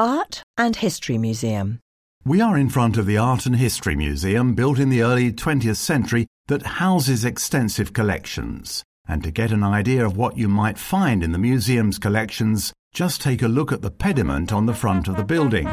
Art and History Museum. We are in front of the Art and History Museum built in the early 20th century that houses extensive collections. And to get an idea of what you might find in the museum's collections, just take a look at the pediment on the front of the building.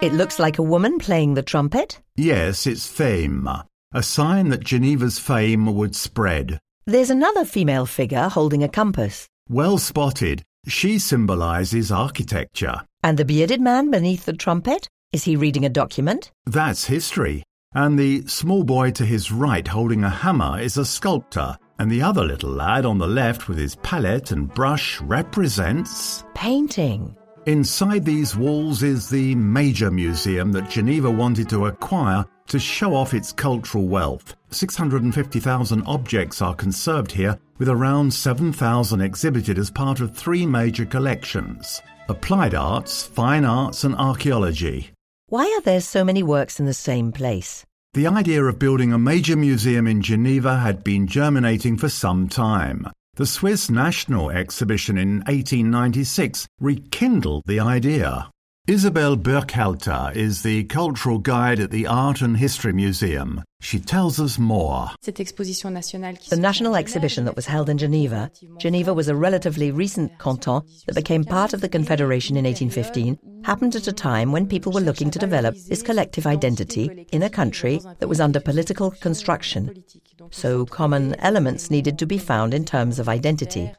It looks like a woman playing the trumpet. Yes, it's fame, a sign that Geneva's fame would spread. There's another female figure holding a compass. Well spotted, she symbolizes architecture. And the bearded man beneath the trumpet? Is he reading a document? That's history. And the small boy to his right holding a hammer is a sculptor. And the other little lad on the left with his palette and brush represents. Painting. Inside these walls is the major museum that Geneva wanted to acquire to show off its cultural wealth. 650,000 objects are conserved here, with around 7,000 exhibited as part of three major collections applied arts, fine arts, and archaeology. Why are there so many works in the same place? The idea of building a major museum in Geneva had been germinating for some time. The Swiss National Exhibition in 1896 rekindled the idea. Isabel Burkhalter is the cultural guide at the Art and History Museum. She tells us more. The national exhibition that was held in Geneva, Geneva was a relatively recent canton that became part of the Confederation in 1815, happened at a time when people were looking to develop this collective identity in a country that was under political construction. So common elements needed to be found in terms of identity.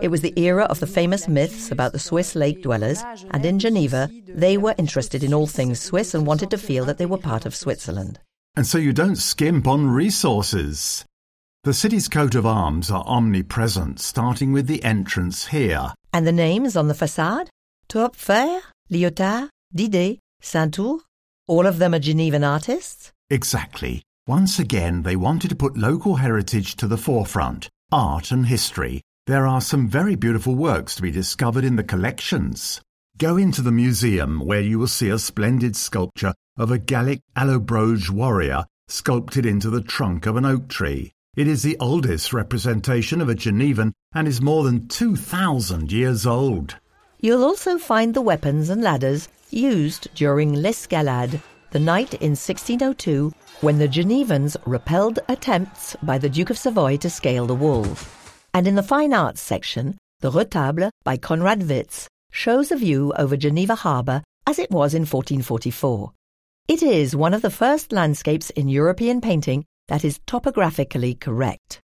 It was the era of the famous myths about the Swiss lake dwellers, and in Geneva, they were interested in all things Swiss and wanted to feel that they were part of Switzerland. And so you don't skimp on resources. The city's coat of arms are omnipresent, starting with the entrance here. And the names on the facade? Töpffer, Liotard, Diday, Saint-Ours? All of them are Genevan artists? Exactly. Once again, they wanted to put local heritage to the forefront, art and history. There are some very beautiful works to be discovered in the collections. Go into the museum where you will see a splendid sculpture of a Gallic Allobroge warrior sculpted into the trunk of an oak tree. It is the oldest representation of a Genevan and is more than 2,000 years old. You'll also find the weapons and ladders used during l'escalade, the night in 1602 when the Genevans repelled attempts by the Duke of Savoy to scale the walls. And in the fine arts section, the Retable by Conrad Witz shows a view over Geneva harbour as it was in 1444. It is one of the first landscapes in European painting that is topographically correct.